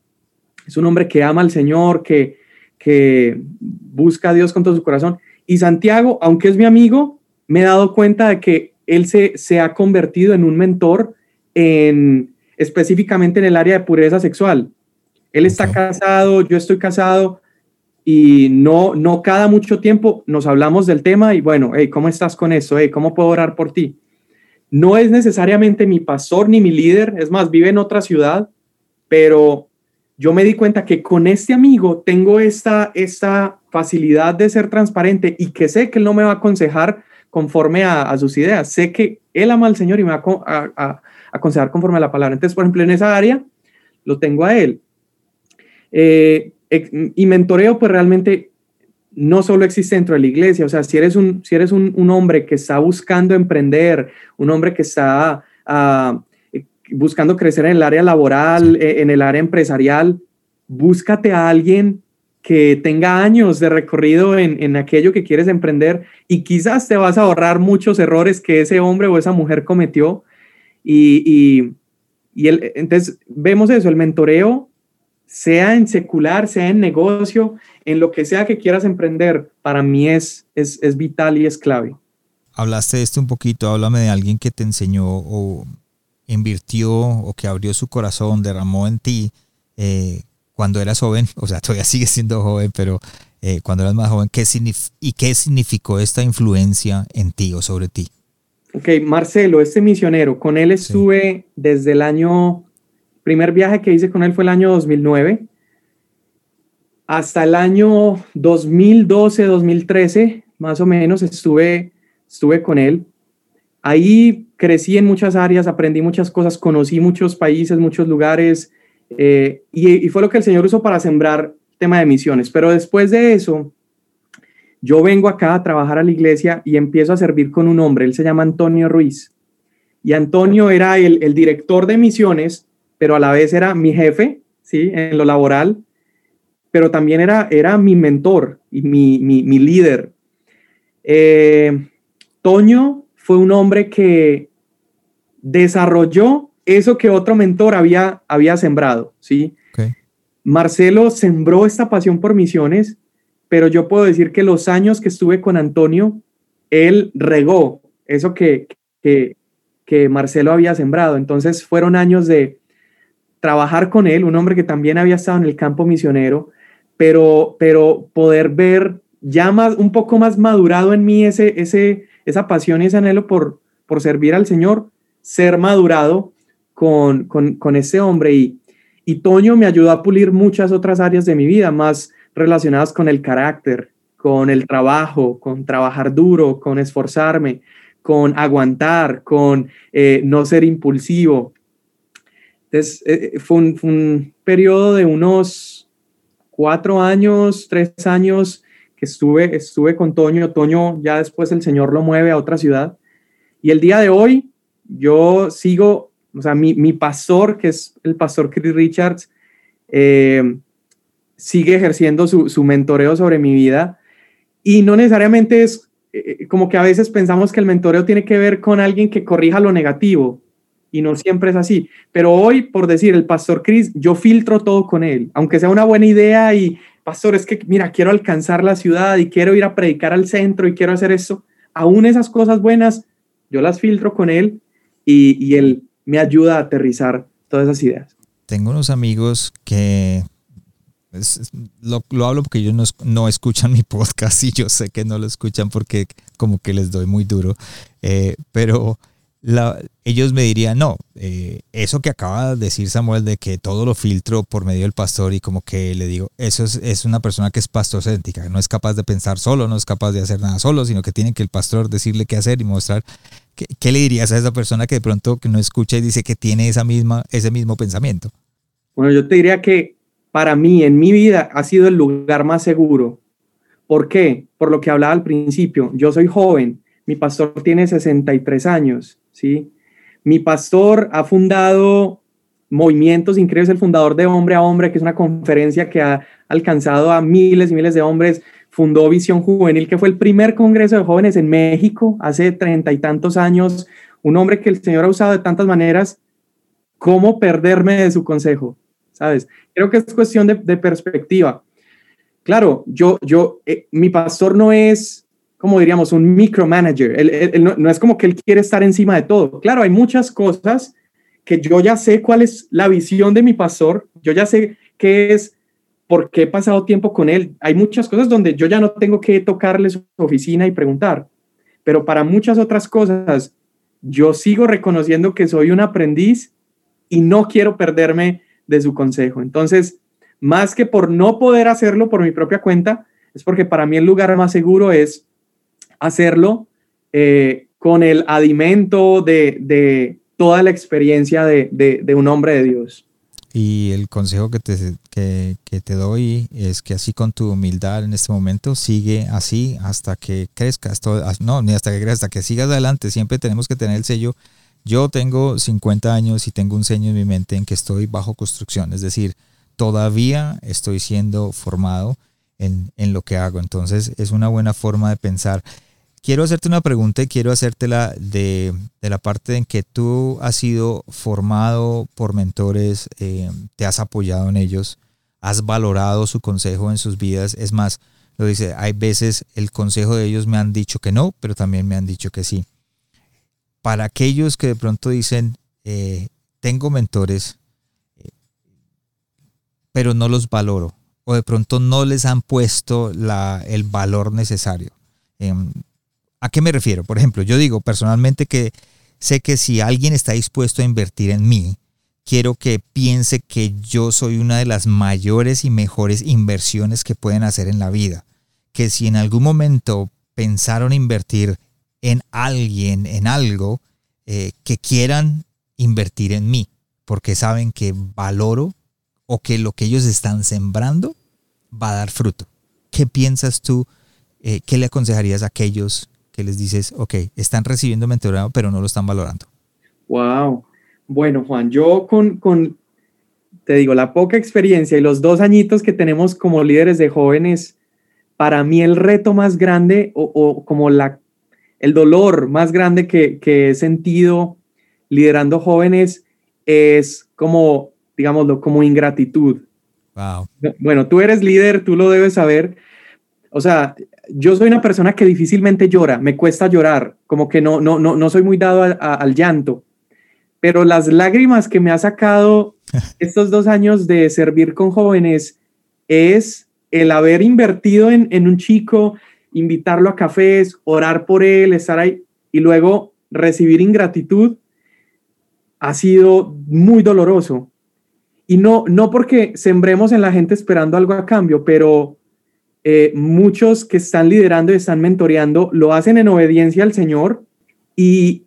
es un hombre que ama al Señor, que, que busca a Dios con todo su corazón. Y Santiago, aunque es mi amigo, me he dado cuenta de que él se, se ha convertido en un mentor en, específicamente en el área de pureza sexual. Él está casado, yo estoy casado y no, no cada mucho tiempo nos hablamos del tema y bueno, hey, ¿cómo estás con eso? Hey, ¿Cómo puedo orar por ti? No es necesariamente mi pastor ni mi líder, es más, vive en otra ciudad, pero yo me di cuenta que con este amigo tengo esta, esta facilidad de ser transparente y que sé que él no me va a aconsejar conforme a, sus ideas. Sé que él ama al Señor y me va a, aconsejar conforme a la palabra. Entonces, por ejemplo, en esa área lo tengo a él. Eh, y mentoreo, pues realmente no solo existe dentro de la iglesia. O sea, si eres un, si eres un, hombre que está buscando emprender, un hombre que está... Uh, buscando crecer en el área laboral, eh, en el área empresarial, búscate a alguien que tenga años de recorrido en, aquello que quieres emprender y quizás te vas a ahorrar muchos errores que ese hombre o esa mujer cometió y, Y el, entonces vemos eso, el mentoreo, sea en secular, sea en negocio, en lo que sea que quieras emprender, para mí es, es, es vital y es clave. Hablaste de esto un poquito, háblame de alguien que te enseñó o invirtió o que abrió su corazón, derramó en ti eh, cuando eras joven, <laughs> o sea, todavía sigues siendo joven, pero eh, cuando eras más joven, ¿qué ¿y qué significó esta influencia en ti o sobre ti? Ok, Marcelo, este misionero, con él estuve desde el año, primer viaje que hice con él fue el año 2009, hasta el año 2012, 2013, más o menos, estuve, estuve con él. Ahí crecí en muchas áreas, aprendí muchas cosas, conocí muchos países, muchos lugares, eh, y, fue lo que el Señor usó para sembrar tema de misiones. Pero después de eso, yo vengo acá a trabajar a la iglesia y empiezo a servir con un hombre, él se llama Antonio Ruiz. Y Antonio era el, el director de misiones, pero a la vez era mi jefe, ¿sí? En lo laboral, pero también era, era mi mentor y mi, mi, mi líder. Eh, Toño fue un hombre que desarrolló eso que otro mentor había, había sembrado, ¿sí? Marcelo sembró esta pasión por misiones, pero yo puedo decir que los años que estuve con Antonio, él regó eso que, que, que Marcelo había sembrado. Entonces fueron años de trabajar con él, un hombre que también había estado en el campo misionero, pero, pero poder ver ya más, un poco más madurado en mí ese, ese, esa pasión y ese anhelo por, por servir al Señor, ser madurado con, con, con este hombre y, y Toño me ayudó a pulir muchas otras áreas de mi vida, más relacionadas con el carácter, con el trabajo, con trabajar duro, con esforzarme, con aguantar, con eh, no ser impulsivo. Eh, eh, fue, un, fue, periodo de unos cuatro años, tres años que estuve, estuve con Toño. Toño ya después el Señor lo mueve a otra ciudad. Y el día de hoy yo sigo o sea, mi, mi pastor, que es el pastor Chris Richards, eh, sigue ejerciendo su, su, mentoreo sobre mi vida y no necesariamente es como que a veces pensamos que el mentoreo tiene que ver con alguien que corrija lo negativo y no siempre es así. Pero hoy, por decir, el pastor Chris, yo filtro todo con él, aunque sea una buena idea y, pastor, es que, mira, quiero alcanzar la ciudad y quiero ir a predicar al centro y quiero hacer eso. Aún esas cosas buenas, yo las filtro con él y, y él me ayuda a aterrizar todas esas ideas. Tengo unos amigos que lo, hablo porque ellos no, no, escuchan mi podcast y yo sé que no lo escuchan porque como que les doy muy duro, eh, pero ellos me dirían, no, eh, eso que acaba de decir Samuel de que todo lo filtro por medio del pastor y como que le digo, eso es, es una persona que es pastorcéntrica, no es capaz de pensar solo, no es capaz de hacer nada solo, sino que tiene que el pastor decirle qué hacer y mostrar ¿Qué, le dirías a esa persona que de pronto que no escucha y dice que tiene esa misma, ese mismo pensamiento? Bueno, yo te diría que para mí, en mi vida, ha sido el lugar más seguro. ¿Por qué? Por lo que hablaba al principio. Yo soy joven, mi pastor tiene 63 años, ¿sí? Mi pastor ha fundado movimientos increíbles, el fundador de Hombre a Hombre, que es una conferencia que ha alcanzado a miles y miles de hombres fundó Visión Juvenil, que fue el primer congreso de jóvenes en México hace treinta y tantos años, un hombre que el Señor ha usado de tantas maneras, ¿cómo perderme de su consejo? ¿Sabes? Creo que es cuestión de, perspectiva. Claro, yo, yo, eh, mi pastor no es, como diríamos, un micromanager, él, no, no es como que él quiere estar encima de todo. Claro, hay muchas cosas que yo ya sé cuál es la visión de mi pastor, yo ya sé qué es porque he pasado tiempo con él. Hay muchas cosas donde yo ya no tengo que tocarle su oficina y preguntar, pero para muchas otras cosas yo sigo reconociendo que soy un aprendiz y no quiero perderme de su consejo. Entonces, más que por no poder hacerlo por mi propia cuenta, es porque para mí el lugar más seguro es hacerlo eh, con el adimento de, toda la experiencia de un hombre de Dios. Y el consejo que te, que, que te doy es que así con tu humildad en este momento, sigue así hasta que crezcas. no, ni hasta que crezcas, hasta que sigas adelante. Siempre tenemos que tener el sello. Yo tengo 50 años y tengo un sello en mi mente en que estoy bajo construcción. Es decir, todavía estoy siendo formado en, en lo que hago. Entonces es una buena forma de pensar. Quiero hacerte una pregunta y quiero hacértela de, de la parte en que tú has sido formado por mentores, eh, te has apoyado en ellos, has valorado su consejo en sus vidas. Es más, lo dice, hay veces el consejo de ellos me han dicho que no, pero también me han dicho que sí. Para aquellos que de pronto dicen, eh, tengo mentores, eh, pero no los valoro, o de pronto no les han puesto la, el valor necesario. Em, ¿A qué me refiero? Por ejemplo, yo digo personalmente que sé que si alguien está dispuesto a invertir en mí, quiero que piense que yo soy una de las mayores y mejores inversiones que pueden hacer en la vida. Que si en algún momento pensaron invertir en alguien, en algo, eh, que quieran invertir en mí, porque saben que valoro o que lo que ellos están sembrando va a dar fruto. ¿Qué piensas tú? Eh, ¿Qué le aconsejarías a aquellos que les dices, ok, están recibiendo mentorado, pero no lo están valorando? Wow. Bueno, Juan, yo con, con, te digo, la poca experiencia y los dos añitos que tenemos como líderes de jóvenes, para mí el reto más grande o, o como la, el dolor más grande que, que he sentido liderando jóvenes es como, digámoslo, como ingratitud. Wow. Bueno, tú eres líder, tú lo debes saber. O sea, yo soy una persona que difícilmente llora, me cuesta llorar, como que no, no, no, no soy muy dado a, a, al llanto. Pero las lágrimas que me ha sacado <laughs> estos dos años de servir con jóvenes es el haber invertido en, en un chico, invitarlo a cafés, orar por él, estar ahí y luego recibir ingratitud ha sido muy doloroso. Y no, no porque sembremos en la gente esperando algo a cambio, pero eh, muchos que están liderando y están mentoreando lo hacen en obediencia al Señor y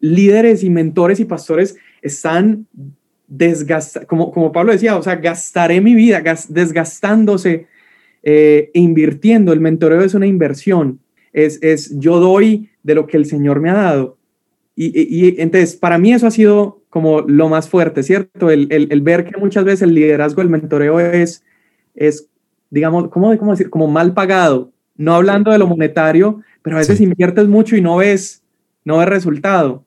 líderes y mentores y pastores están desgastando, como, como Pablo decía, o sea, gastaré mi vida gas, desgastándose eh, e invirtiendo. El mentoreo es una inversión, es, es yo doy de lo que el Señor me ha dado. Y, entonces, para mí eso ha sido como lo más fuerte, ¿cierto? El, el, el, ver que muchas veces el liderazgo, el mentoreo es, es digamos, ¿cómo, cómo decir? Como mal pagado. No hablando de lo monetario, pero a veces sí. inviertes mucho y no ves, no ves resultado.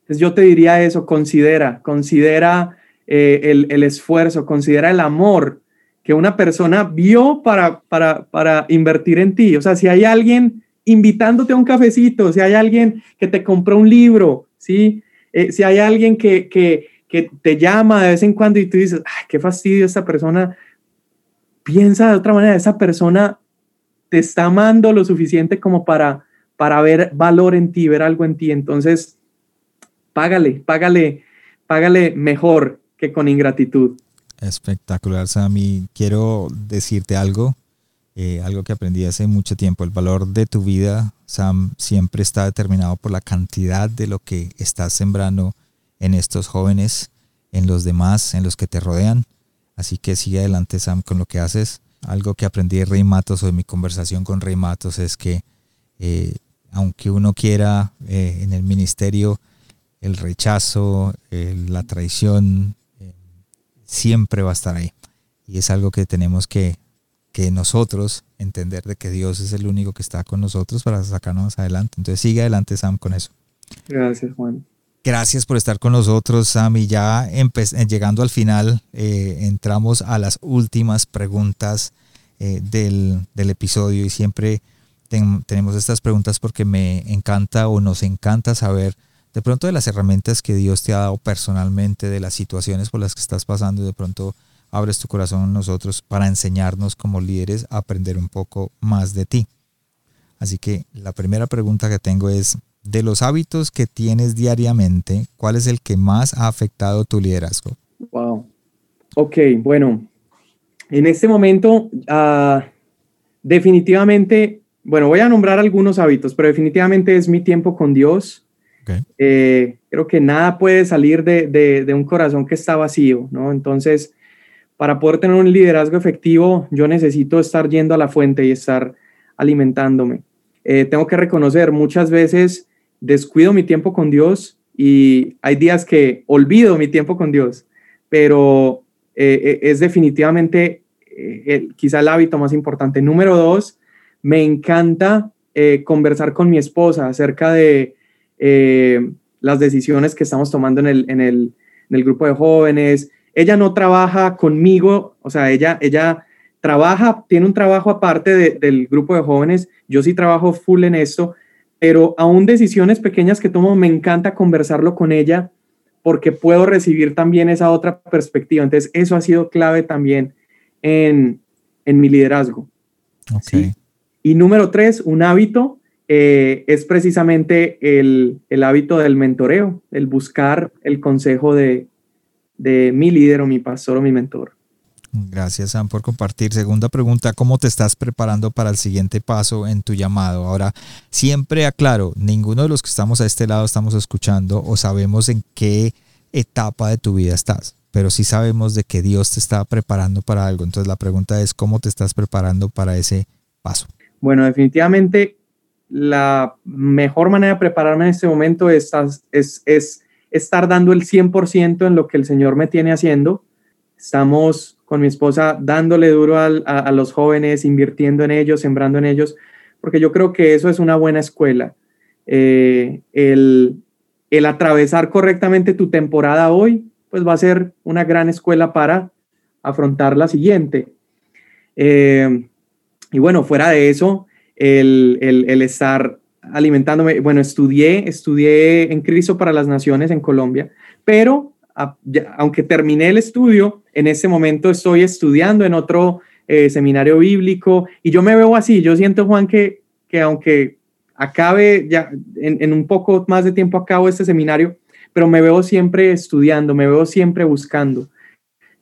Entonces yo te diría eso, considera, considera eh, el, el, esfuerzo, considera el amor que una persona vio para, para, para invertir en ti. O sea, si hay alguien invitándote a un cafecito, si hay alguien que te compró un libro, ¿sí? Eh, si hay alguien que, que, que, te llama de vez en cuando y tú dices, ay, qué fastidio esta persona, piensa de otra manera, esa persona te está amando lo suficiente como para, para ver valor en ti, ver algo en ti. Entonces, págale, págale, págale mejor que con ingratitud. Espectacular, Sammy. Quiero decirte algo eh, algo que aprendí hace mucho tiempo, el valor de tu vida, Sam, siempre está determinado por la cantidad de lo que estás sembrando en estos jóvenes, en los demás, en los que te rodean. Así que sigue adelante, Sam, con lo que haces. Algo que aprendí de Rey Matos o de mi conversación con Rey Matos es que eh, aunque uno quiera eh, en el ministerio el rechazo, la traición, eh, siempre va a estar ahí. Y es algo que tenemos que que nosotros entender de que Dios es el único que está con nosotros para sacarnos adelante. Entonces sigue adelante Sam con eso. Gracias Juan. Gracias por estar con nosotros Sam y ya llegando al final eh, entramos a las últimas preguntas eh, del, del, episodio y siempre ten, tenemos estas preguntas porque me encanta o nos encanta saber de pronto de las herramientas que Dios te ha dado personalmente, de las situaciones por las que estás pasando y de pronto abres tu corazón a nosotros para enseñarnos como líderes a aprender un poco más de ti. Así que la primera pregunta que tengo es, de los hábitos que tienes diariamente, ¿cuál es el que más ha afectado tu liderazgo? Wow. Ok, bueno, en este momento uh, definitivamente, bueno, voy a nombrar algunos hábitos, pero definitivamente es mi tiempo con Dios. Okay. Eh, creo que nada puede salir de, de, de un corazón que está vacío, ¿no? Entonces, para poder tener un liderazgo efectivo, yo necesito estar yendo a la fuente y estar alimentándome. Eh, tengo que reconocer, muchas veces descuido mi tiempo con Dios y hay días que olvido mi tiempo con Dios, pero eh, es definitivamente eh, el, quizá el hábito más importante. Número dos, me encanta eh, conversar con mi esposa acerca de eh, las decisiones que estamos tomando en el, en, el, en el, grupo de jóvenes. Ella no trabaja conmigo, o sea, ella, ella trabaja, tiene un trabajo aparte del grupo de jóvenes. Yo sí trabajo full en esto, pero aún decisiones pequeñas que tomo, me encanta conversarlo con ella porque puedo recibir también esa otra perspectiva. Entonces, eso ha sido clave también en, en mi liderazgo. Okay. Y número tres, un hábito eh, es precisamente el, el, hábito del mentoreo, el buscar el consejo de, de mi líder o mi pastor o mi mentor. Gracias, Sam, por compartir. Segunda pregunta, ¿cómo te estás preparando para el siguiente paso en tu llamado? Ahora, siempre aclaro, ninguno de los que estamos a este lado estamos escuchando o sabemos en qué etapa de tu vida estás, pero sí sabemos de que Dios te está preparando para algo. Entonces, la pregunta es, ¿cómo te estás preparando para ese paso? Bueno, definitivamente la mejor manera de prepararme en este momento es, es, es estar dando el 100% en lo que el Señor me tiene haciendo. Estamos con mi esposa dándole duro a, los jóvenes, invirtiendo en ellos, sembrando en ellos, porque yo creo que eso es una buena escuela. Eh, el, el, atravesar correctamente tu temporada hoy, pues va a ser una gran escuela para afrontar la siguiente. Eh, y bueno, fuera de eso, el, el, el, estar alimentándome, bueno, estudié, estudié en Cristo para las Naciones en Colombia, pero aunque terminé el estudio, en ese momento estoy estudiando en otro eh, seminario bíblico y yo me veo así, yo siento, Juan, que, que aunque acabe ya en, un poco más de tiempo acabo este seminario, pero me veo siempre estudiando, me veo siempre buscando.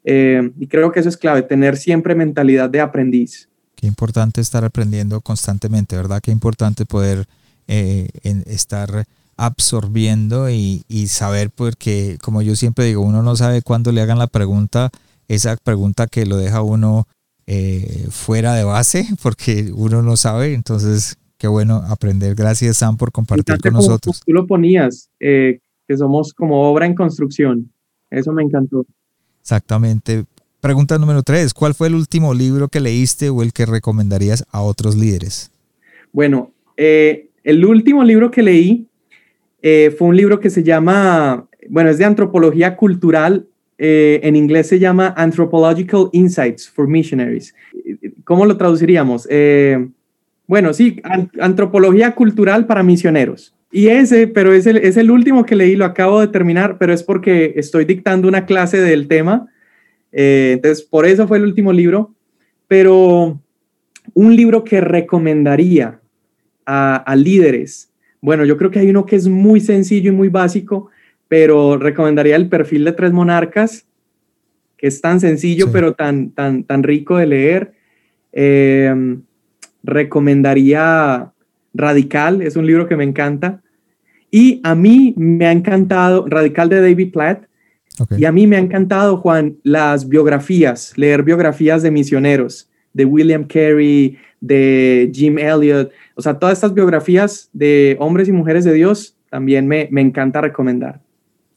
Eh, y creo que eso es clave, tener siempre mentalidad de aprendiz. Qué importante estar aprendiendo constantemente, ¿verdad? Qué importante poder eh, estar absorbiendo y, saber porque, como yo siempre digo, uno no sabe cuándo le hagan la pregunta, esa pregunta que lo deja uno eh, fuera de base, <laughs> porque uno no sabe, entonces qué bueno aprender. Gracias Sam por compartir con nosotros. Tú lo ponías, eh, que somos como obra en construcción, eso me encantó. Exactamente. Pregunta número tres, ¿cuál fue el último libro que leíste o el que recomendarías a otros líderes? Bueno, eh, el último libro que leí eh, fue un libro que se llama, bueno, es de antropología cultural, eh, en inglés se llama Anthropological Insights for Missionaries. ¿Cómo lo traduciríamos? Eh, bueno, sí, antropología cultural para misioneros. Y ese, pero es el, es el último que leí, lo acabo de terminar, pero es porque estoy dictando una clase del tema. entonces, por eso fue el último libro. Pero un libro que recomendaría a, a líderes bueno, yo creo que hay uno que es muy sencillo y muy básico, pero recomendaría el perfil de tres monarcas, que es tan sencillo, pero tan, tan, tan rico de leer. Em, recomendaría Radical, es un libro que me encanta. Y a mí me ha encantado, Radical de David Platt, y a mí me ha encantado, Juan, las biografías, leer biografías de misioneros, de William Carey, de Jim Elliot, o sea, todas estas biografías de hombres y mujeres de Dios también me, me encanta recomendar.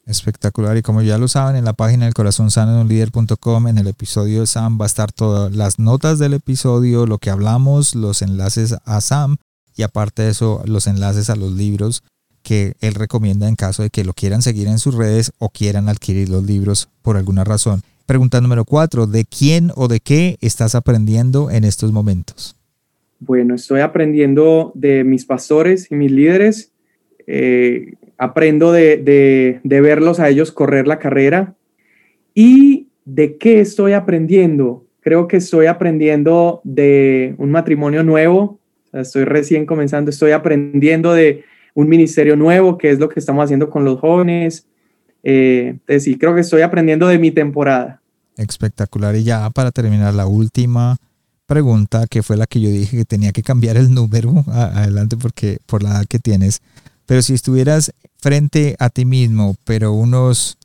Espectacular. Y como ya lo saben, en la página del corazón sano de un líder.com, en el episodio de Sam va a estar todas las notas del episodio, lo que hablamos, los enlaces a Sam y aparte de eso, los enlaces a los libros que él recomienda en caso de que lo quieran seguir en sus redes o quieran adquirir los libros por alguna razón. Pregunta número cuatro, ¿de quién o de qué estás aprendiendo en estos momentos? Bueno, estoy aprendiendo de mis pastores y mis líderes. Eh, aprendo de, verlos a ellos correr la carrera. ¿Y de qué estoy aprendiendo? Creo que estoy aprendiendo de un matrimonio nuevo. estoy recién comenzando. Estoy aprendiendo de un ministerio nuevo, que es lo que estamos haciendo con los jóvenes. Eh, entonces, sí, creo que estoy aprendiendo de mi temporada. Espectacular. Y ya para terminar, la última pregunta, que fue la que yo dije que tenía que cambiar el número <laughs> adelante porque por la edad que tienes. Pero si estuvieras frente a ti mismo, pero unos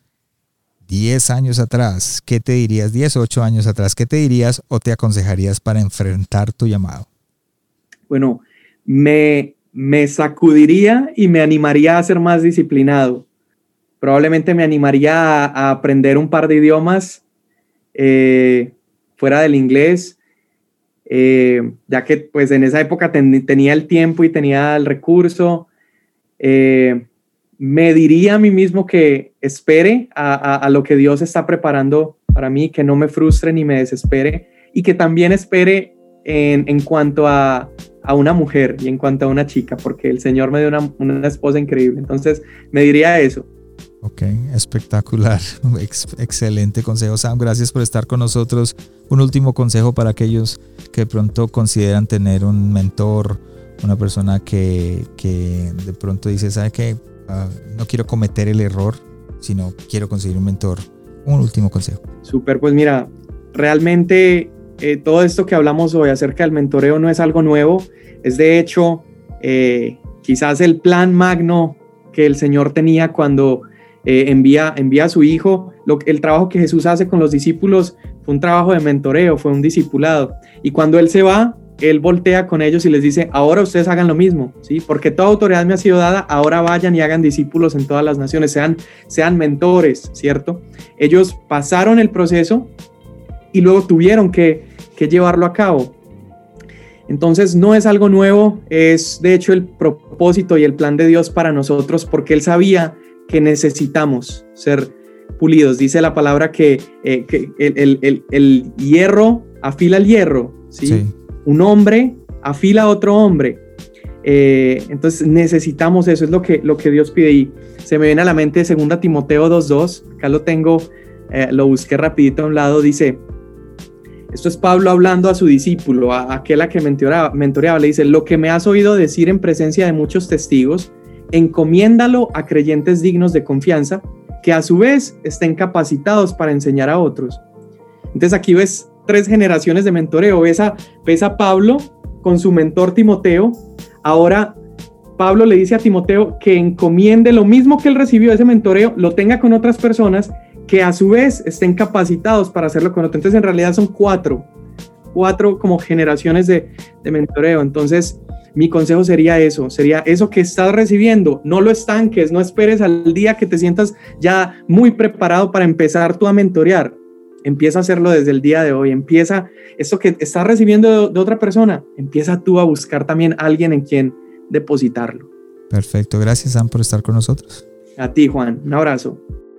10 años atrás, ¿qué te dirías? 10 o 8 años atrás, ¿qué te dirías o te aconsejarías para enfrentar tu llamado? Bueno, me, me sacudiría y me animaría a ser más disciplinado. Probablemente me animaría a, aprender un par de idiomas eh, fuera del inglés eh, ya que pues en esa época tenía el tiempo y tenía el recurso. Eh, me diría a mí mismo que espere a, lo que Dios está preparando para mí, que no me frustre ni me desespere y que también espere en, cuanto a, una mujer y en cuanto a una chica, porque el Señor me dio una, una esposa increíble. Entonces me diría eso. Ok, espectacular. <laughs> excelente consejo, Sam. Gracias por estar con nosotros. Un último consejo para aquellos que de pronto consideran tener un mentor, una persona que, que de pronto dice, ¿sabe qué? Ah, no quiero cometer el error, sino quiero conseguir un mentor. Un último consejo. Súper, pues mira, realmente eh, todo esto que hablamos hoy acerca del mentoreo no es algo nuevo. Es de hecho eh, quizás el plan magno que el Señor tenía cuando eh, envía, envía a su hijo. El trabajo que Jesús hace con los discípulos fue un trabajo de mentoreo, fue un discipulado. Y cuando Él se va, Él voltea con ellos y les dice, ahora ustedes hagan lo mismo, ¿sí? Porque toda autoridad me ha sido dada, ahora vayan y hagan discípulos en todas las naciones, sean, sean mentores, ¿cierto? Ellos pasaron el proceso y luego tuvieron que, que llevarlo a cabo. Entonces no es algo nuevo, es de hecho el propósito y el plan de Dios para nosotros porque Él sabía que necesitamos ser pulidos. Dice la palabra que, eh, el, hierro afila el hierro, ¿sí? Un hombre afila a otro hombre. Eh, entonces necesitamos eso, es lo que, lo que Dios pide. Y se me viene a la mente 2 Timoteo 2.2, acá lo tengo, eh, lo busqué rapidito a un lado, dice, esto es Pablo hablando a su discípulo, a aquel a que mentoreaba, mentoreaba, le dice, lo que me has oído decir en presencia de muchos testigos, encomiéndalo a creyentes dignos de confianza, que a su vez estén capacitados para enseñar a otros. Entonces aquí ves tres generaciones de mentoreo. Ves a, ves a Pablo con su mentor Timoteo. Ahora Pablo le dice a Timoteo que encomiende lo mismo que él recibió ese mentoreo, lo tenga con otras personas que a su vez estén capacitados para hacerlo con otros. Entonces en realidad son cuatro, cuatro como generaciones de, de mentoreo. Entonces mi consejo sería eso, sería eso que estás recibiendo, no lo estanques, no esperes al día que te sientas ya muy preparado para empezar tú a mentorear. Empieza a hacerlo desde el día de hoy, empieza eso que estás recibiendo de, otra persona, empieza tú a buscar también a alguien en quien depositarlo. Perfecto, gracias Sam por estar con nosotros. A ti Juan, un abrazo.